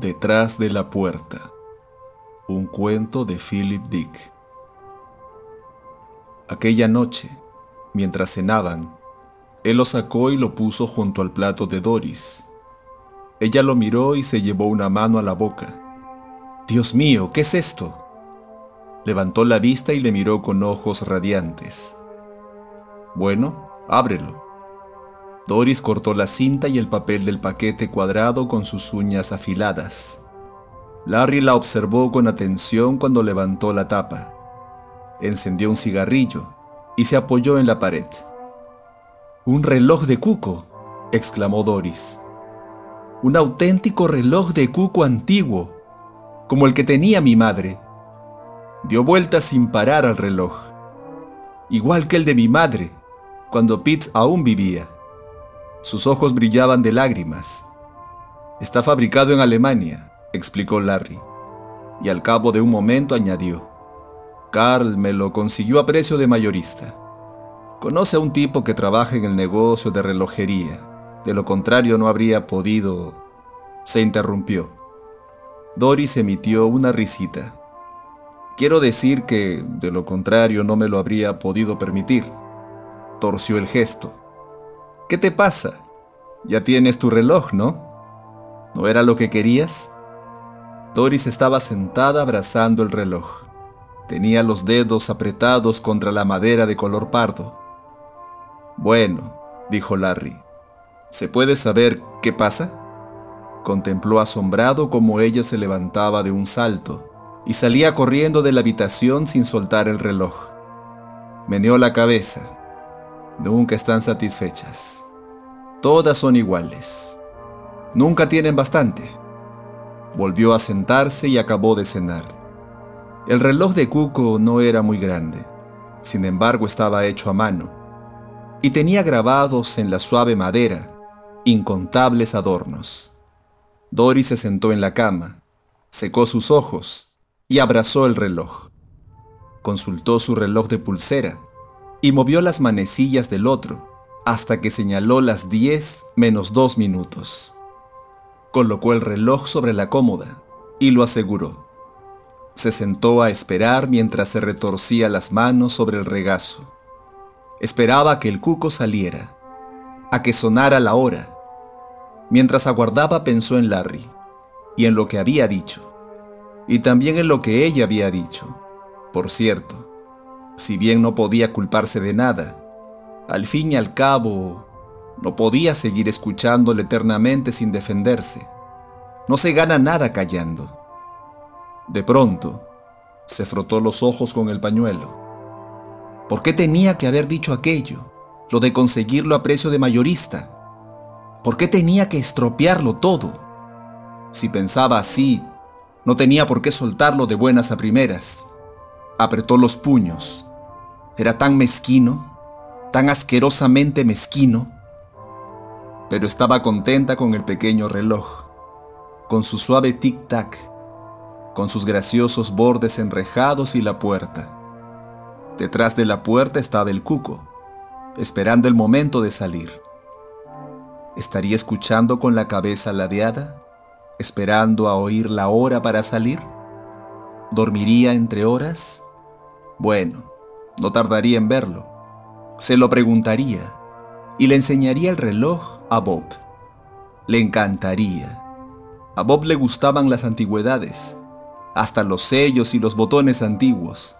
Detrás de la puerta. Un cuento de Philip Dick. Aquella noche, mientras cenaban, él lo sacó y lo puso junto al plato de Doris. Ella lo miró y se llevó una mano a la boca. Dios mío, ¿qué es esto? Levantó la vista y le miró con ojos radiantes. Bueno, ábrelo. Doris cortó la cinta y el papel del paquete cuadrado con sus uñas afiladas. Larry la observó con atención cuando levantó la tapa. Encendió un cigarrillo y se apoyó en la pared. Un reloj de cuco, exclamó Doris. Un auténtico reloj de cuco antiguo, como el que tenía mi madre. Dio vueltas sin parar al reloj, igual que el de mi madre, cuando Pitts aún vivía. Sus ojos brillaban de lágrimas. Está fabricado en Alemania, explicó Larry, y al cabo de un momento añadió, Carl me lo consiguió a precio de mayorista. Conoce a un tipo que trabaja en el negocio de relojería. De lo contrario no habría podido... Se interrumpió. Doris emitió una risita. Quiero decir que, de lo contrario, no me lo habría podido permitir. Torció el gesto. ¿Qué te pasa? Ya tienes tu reloj, ¿no? ¿No era lo que querías? Doris estaba sentada abrazando el reloj. Tenía los dedos apretados contra la madera de color pardo. Bueno, dijo Larry, ¿se puede saber qué pasa? Contempló asombrado cómo ella se levantaba de un salto y salía corriendo de la habitación sin soltar el reloj. Meneó la cabeza nunca están satisfechas. Todas son iguales. Nunca tienen bastante. Volvió a sentarse y acabó de cenar. El reloj de Cuco no era muy grande, sin embargo estaba hecho a mano, y tenía grabados en la suave madera incontables adornos. Doris se sentó en la cama, secó sus ojos y abrazó el reloj. Consultó su reloj de pulsera y movió las manecillas del otro hasta que señaló las 10 menos 2 minutos. Colocó el reloj sobre la cómoda y lo aseguró. Se sentó a esperar mientras se retorcía las manos sobre el regazo. Esperaba que el cuco saliera, a que sonara la hora. Mientras aguardaba pensó en Larry y en lo que había dicho, y también en lo que ella había dicho. Por cierto, si bien no podía culparse de nada, al fin y al cabo, no podía seguir escuchándole eternamente sin defenderse. No se gana nada callando. De pronto, se frotó los ojos con el pañuelo. ¿Por qué tenía que haber dicho aquello? Lo de conseguirlo a precio de mayorista. ¿Por qué tenía que estropearlo todo? Si pensaba así, no tenía por qué soltarlo de buenas a primeras. Apretó los puños era tan mezquino, tan asquerosamente mezquino, pero estaba contenta con el pequeño reloj, con su suave tic-tac, con sus graciosos bordes enrejados y la puerta. Detrás de la puerta estaba el cuco, esperando el momento de salir. ¿Estaría escuchando con la cabeza ladeada, esperando a oír la hora para salir? ¿Dormiría entre horas? Bueno, no tardaría en verlo. Se lo preguntaría y le enseñaría el reloj a Bob. Le encantaría. A Bob le gustaban las antigüedades, hasta los sellos y los botones antiguos.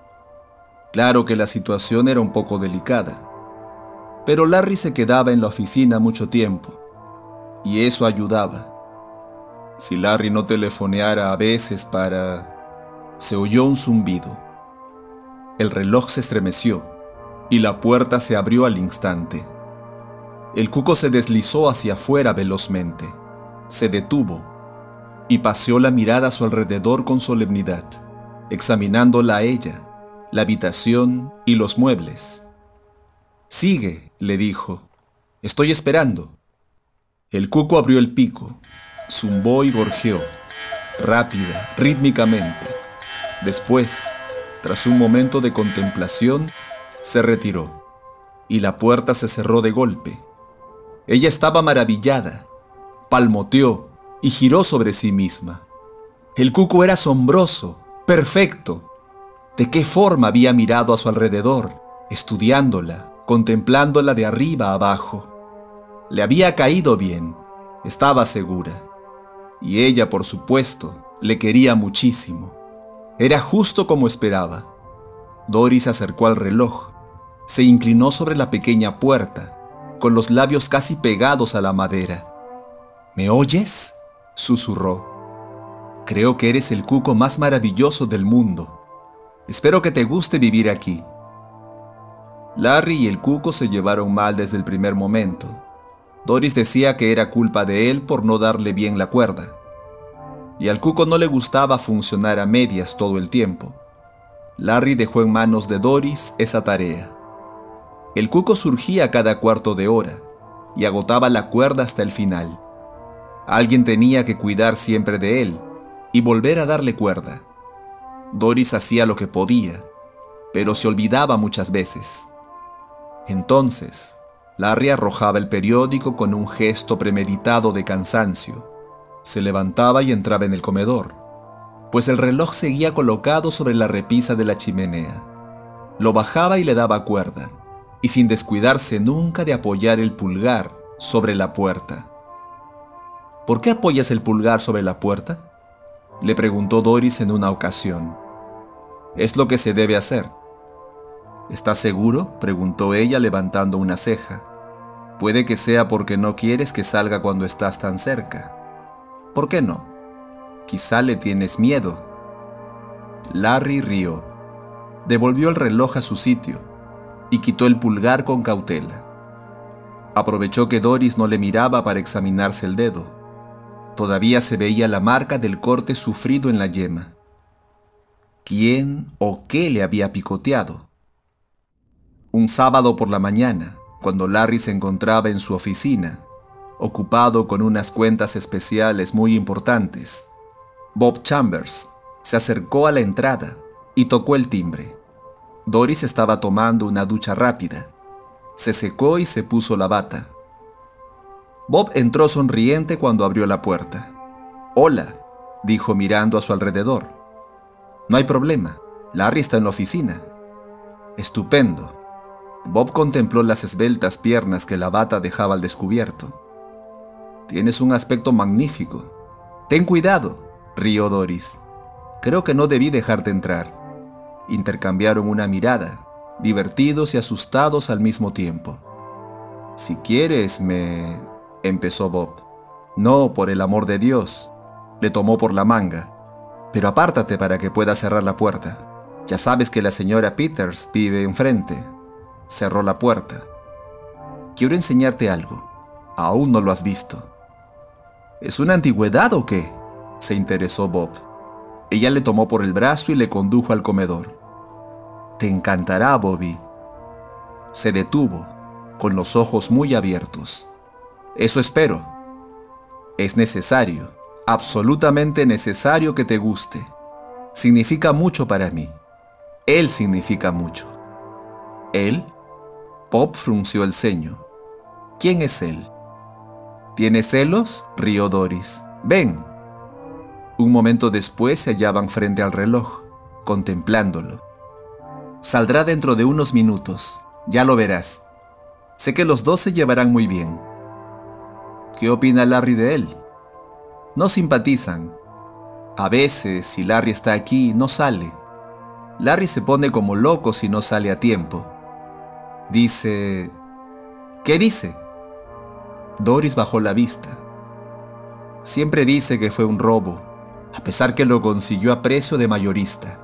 Claro que la situación era un poco delicada, pero Larry se quedaba en la oficina mucho tiempo, y eso ayudaba. Si Larry no telefoneara a veces para... Se oyó un zumbido. El reloj se estremeció y la puerta se abrió al instante. El cuco se deslizó hacia afuera velozmente, se detuvo y paseó la mirada a su alrededor con solemnidad, examinándola a ella, la habitación y los muebles. Sigue, le dijo, estoy esperando. El cuco abrió el pico, zumbó y gorjeó, rápida, rítmicamente. Después, tras un momento de contemplación, se retiró y la puerta se cerró de golpe. Ella estaba maravillada, palmoteó y giró sobre sí misma. El cuco era asombroso, perfecto. ¿De qué forma había mirado a su alrededor, estudiándola, contemplándola de arriba abajo? Le había caído bien, estaba segura. Y ella, por supuesto, le quería muchísimo. Era justo como esperaba. Doris acercó al reloj, se inclinó sobre la pequeña puerta, con los labios casi pegados a la madera. ¿Me oyes? susurró. Creo que eres el cuco más maravilloso del mundo. Espero que te guste vivir aquí. Larry y el cuco se llevaron mal desde el primer momento. Doris decía que era culpa de él por no darle bien la cuerda. Y al cuco no le gustaba funcionar a medias todo el tiempo. Larry dejó en manos de Doris esa tarea. El cuco surgía cada cuarto de hora y agotaba la cuerda hasta el final. Alguien tenía que cuidar siempre de él y volver a darle cuerda. Doris hacía lo que podía, pero se olvidaba muchas veces. Entonces, Larry arrojaba el periódico con un gesto premeditado de cansancio. Se levantaba y entraba en el comedor, pues el reloj seguía colocado sobre la repisa de la chimenea. Lo bajaba y le daba cuerda, y sin descuidarse nunca de apoyar el pulgar sobre la puerta. ¿Por qué apoyas el pulgar sobre la puerta? Le preguntó Doris en una ocasión. Es lo que se debe hacer, ¿Estás seguro? preguntó ella levantando una ceja. Puede que sea porque no quieres que salga cuando estás tan cerca. ¿Por qué no? Quizá le tienes miedo. Larry rió. Devolvió el reloj a su sitio y quitó el pulgar con cautela. Aprovechó que Doris no le miraba para examinarse el dedo. Todavía se veía la marca del corte sufrido en la yema. ¿Quién o qué le había picoteado? Un sábado por la mañana, cuando Larry se encontraba en su oficina, ocupado con unas cuentas especiales muy importantes, Bob Chambers se acercó a la entrada y tocó el timbre. Doris estaba tomando una ducha rápida. Se secó y se puso la bata. Bob entró sonriente cuando abrió la puerta. Hola, dijo mirando a su alrededor. No hay problema, Larry está en la oficina. Estupendo. Bob contempló las esbeltas piernas que la bata dejaba al descubierto. Tienes un aspecto magnífico. Ten cuidado, rió Doris. Creo que no debí dejarte entrar. Intercambiaron una mirada, divertidos y asustados al mismo tiempo. Si quieres, me... empezó Bob. No, por el amor de Dios. Le tomó por la manga. Pero apártate para que pueda cerrar la puerta. Ya sabes que la señora Peters vive enfrente. Cerró la puerta. Quiero enseñarte algo. Aún no lo has visto. ¿Es una antigüedad o qué? se interesó Bob. Ella le tomó por el brazo y le condujo al comedor. Te encantará, Bobby. Se detuvo, con los ojos muy abiertos. Eso espero. Es necesario, absolutamente necesario que te guste. Significa mucho para mí. Él significa mucho. ¿Él? Bob frunció el ceño. ¿Quién es él? ¿Tiene celos? rió Doris. Ven. Un momento después se hallaban frente al reloj, contemplándolo. Saldrá dentro de unos minutos, ya lo verás. Sé que los dos se llevarán muy bien. ¿Qué opina Larry de él? No simpatizan. A veces, si Larry está aquí, no sale. Larry se pone como loco si no sale a tiempo. Dice... ¿Qué dice? Doris bajó la vista. Siempre dice que fue un robo, a pesar que lo consiguió a precio de mayorista.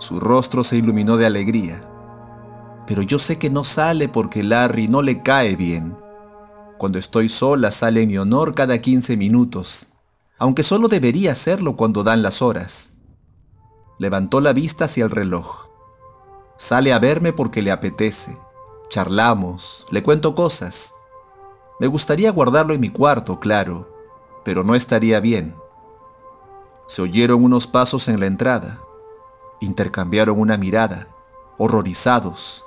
Su rostro se iluminó de alegría. Pero yo sé que no sale porque Larry no le cae bien. Cuando estoy sola sale mi honor cada 15 minutos, aunque solo debería hacerlo cuando dan las horas. Levantó la vista hacia el reloj. Sale a verme porque le apetece charlamos, le cuento cosas. Me gustaría guardarlo en mi cuarto, claro, pero no estaría bien. Se oyeron unos pasos en la entrada. Intercambiaron una mirada, horrorizados.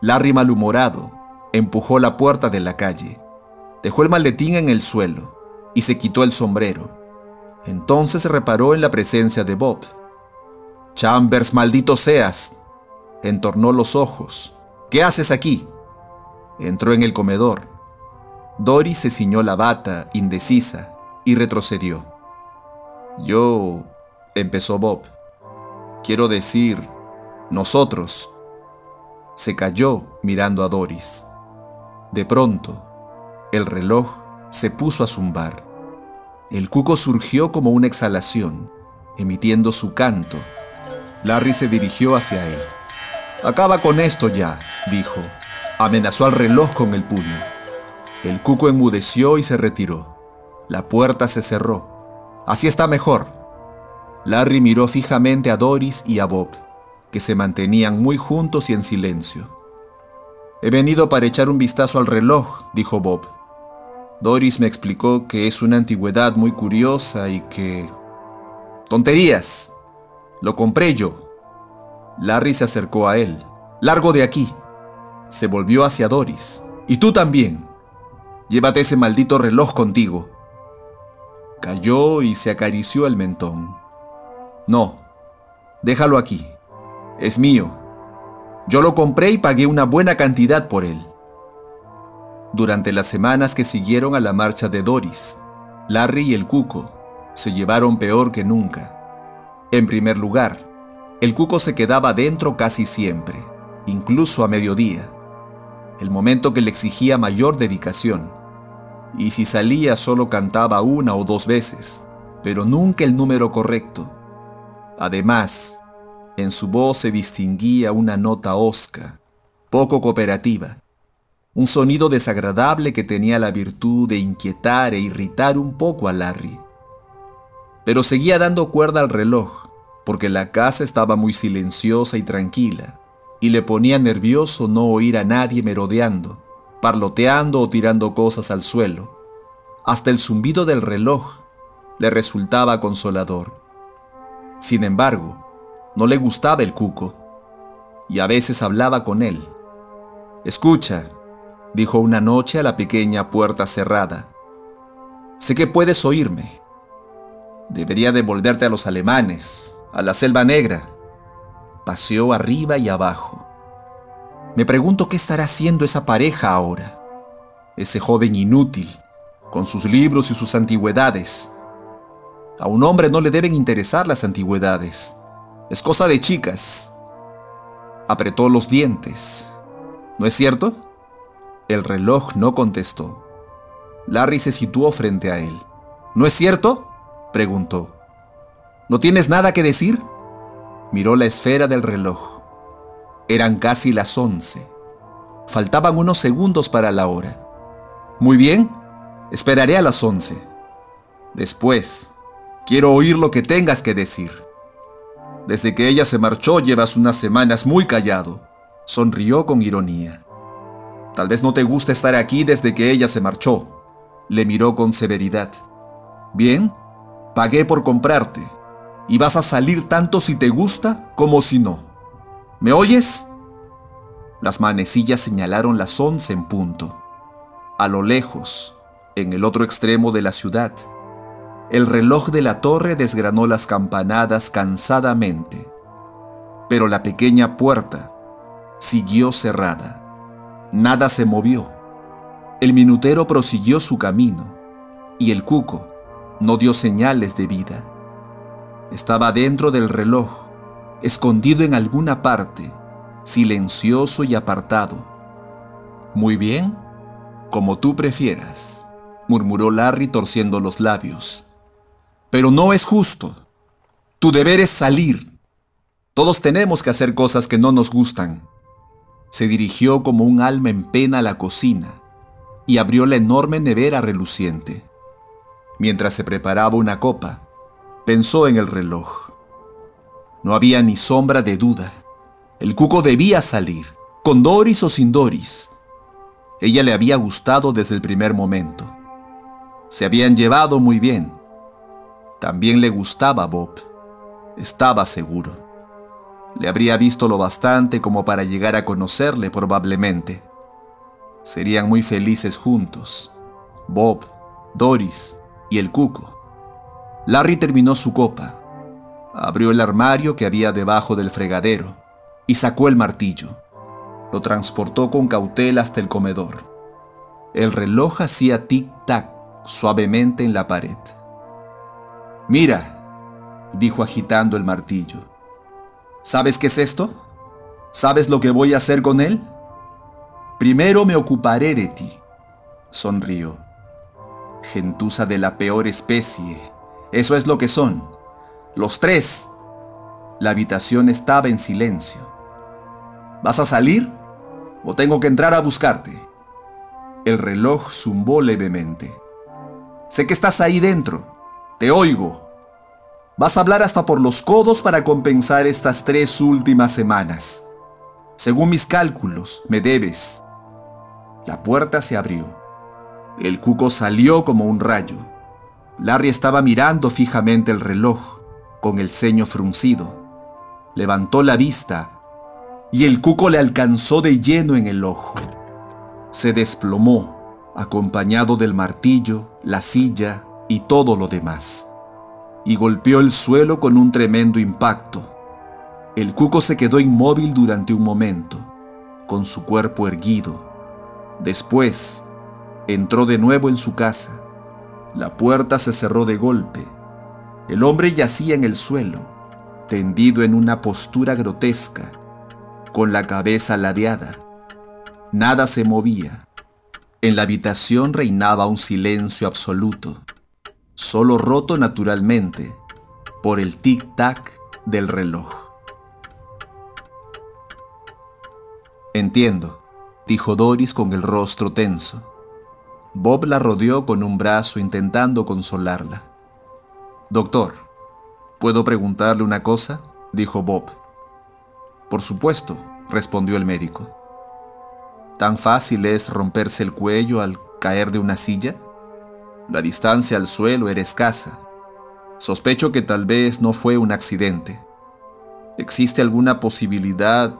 Larry malhumorado empujó la puerta de la calle, dejó el maletín en el suelo y se quitó el sombrero. Entonces reparó en la presencia de Bob. Chambers, maldito seas. Entornó los ojos. ¿Qué haces aquí? Entró en el comedor. Doris se ciñó la bata, indecisa, y retrocedió. Yo, empezó Bob. Quiero decir, nosotros. Se cayó mirando a Doris. De pronto, el reloj se puso a zumbar. El cuco surgió como una exhalación, emitiendo su canto. Larry se dirigió hacia él. Acaba con esto ya, dijo. Amenazó al reloj con el puño. El cuco enmudeció y se retiró. La puerta se cerró. Así está mejor. Larry miró fijamente a Doris y a Bob, que se mantenían muy juntos y en silencio. He venido para echar un vistazo al reloj, dijo Bob. Doris me explicó que es una antigüedad muy curiosa y que... ¡Tonterías! Lo compré yo. Larry se acercó a él. Largo de aquí. Se volvió hacia Doris. Y tú también. Llévate ese maldito reloj contigo. Cayó y se acarició el mentón. No, déjalo aquí. Es mío. Yo lo compré y pagué una buena cantidad por él. Durante las semanas que siguieron a la marcha de Doris, Larry y el Cuco se llevaron peor que nunca. En primer lugar, el Cuco se quedaba dentro casi siempre, incluso a mediodía, el momento que le exigía mayor dedicación. Y si salía solo cantaba una o dos veces, pero nunca el número correcto. Además, en su voz se distinguía una nota osca, poco cooperativa, un sonido desagradable que tenía la virtud de inquietar e irritar un poco a Larry. Pero seguía dando cuerda al reloj, porque la casa estaba muy silenciosa y tranquila, y le ponía nervioso no oír a nadie merodeando, parloteando o tirando cosas al suelo. Hasta el zumbido del reloj le resultaba consolador. Sin embargo, no le gustaba el cuco, y a veces hablaba con él. Escucha, dijo una noche a la pequeña puerta cerrada. Sé que puedes oírme. Debería devolverte a los alemanes, a la selva negra. Paseó arriba y abajo. Me pregunto qué estará haciendo esa pareja ahora. Ese joven inútil, con sus libros y sus antigüedades. A un hombre no le deben interesar las antigüedades. Es cosa de chicas. Apretó los dientes. ¿No es cierto? El reloj no contestó. Larry se situó frente a él. ¿No es cierto? preguntó. ¿No tienes nada que decir? Miró la esfera del reloj. Eran casi las once. Faltaban unos segundos para la hora. Muy bien, esperaré a las once. Después, quiero oír lo que tengas que decir. Desde que ella se marchó llevas unas semanas muy callado. Sonrió con ironía. Tal vez no te guste estar aquí desde que ella se marchó. Le miró con severidad. Bien, pagué por comprarte. Y vas a salir tanto si te gusta como si no. ¿Me oyes? Las manecillas señalaron las once en punto. A lo lejos, en el otro extremo de la ciudad, el reloj de la torre desgranó las campanadas cansadamente. Pero la pequeña puerta siguió cerrada. Nada se movió. El minutero prosiguió su camino y el cuco no dio señales de vida. Estaba dentro del reloj, escondido en alguna parte, silencioso y apartado. Muy bien, como tú prefieras, murmuró Larry torciendo los labios. Pero no es justo. Tu deber es salir. Todos tenemos que hacer cosas que no nos gustan se dirigió como un alma en pena a la cocina y abrió la enorme nevera reluciente. Mientras se preparaba una copa, pensó en el reloj. No había ni sombra de duda. El cuco debía salir, con Doris o sin Doris. Ella le había gustado desde el primer momento. Se habían llevado muy bien. También le gustaba Bob. Estaba seguro. Le habría visto lo bastante como para llegar a conocerle probablemente. Serían muy felices juntos, Bob, Doris y el Cuco. Larry terminó su copa, abrió el armario que había debajo del fregadero y sacó el martillo. Lo transportó con cautela hasta el comedor. El reloj hacía tic-tac suavemente en la pared. Mira, dijo agitando el martillo. ¿Sabes qué es esto? ¿Sabes lo que voy a hacer con él? Primero me ocuparé de ti, sonrió. Gentuza de la peor especie. Eso es lo que son. Los tres. La habitación estaba en silencio. ¿Vas a salir? ¿O tengo que entrar a buscarte? El reloj zumbó levemente. Sé que estás ahí dentro. Te oigo. Vas a hablar hasta por los codos para compensar estas tres últimas semanas. Según mis cálculos, me debes. La puerta se abrió. El cuco salió como un rayo. Larry estaba mirando fijamente el reloj, con el ceño fruncido. Levantó la vista y el cuco le alcanzó de lleno en el ojo se desplomó, acompañado del martillo, la silla y todo lo demás, y golpeó el suelo con un tremendo impacto. El cuco se quedó inmóvil durante un momento, con su cuerpo erguido. Después, entró de nuevo en su casa. La puerta se cerró de golpe. El hombre yacía en el suelo, tendido en una postura grotesca, con la cabeza ladeada Nada se movía. En la habitación reinaba un silencio absoluto, solo roto naturalmente por el tic-tac del reloj. Entiendo, dijo Doris con el rostro tenso. Bob la rodeó con un brazo intentando consolarla. Doctor, ¿puedo preguntarle una cosa? dijo Bob. Por supuesto, respondió el médico. ¿Tan fácil es romperse el cuello al caer de una silla? La distancia al suelo era escasa. Sospecho que tal vez no fue un accidente. ¿Existe alguna posibilidad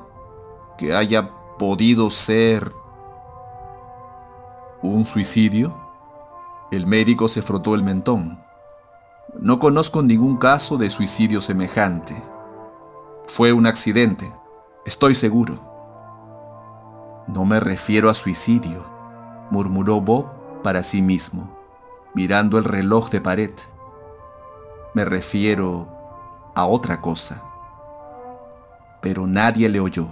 que haya podido ser un suicidio? El médico se frotó el mentón. No conozco ningún caso de suicidio semejante. Fue un accidente, estoy seguro. No me refiero a suicidio, murmuró Bob para sí mismo, mirando el reloj de pared. Me refiero a otra cosa. Pero nadie le oyó.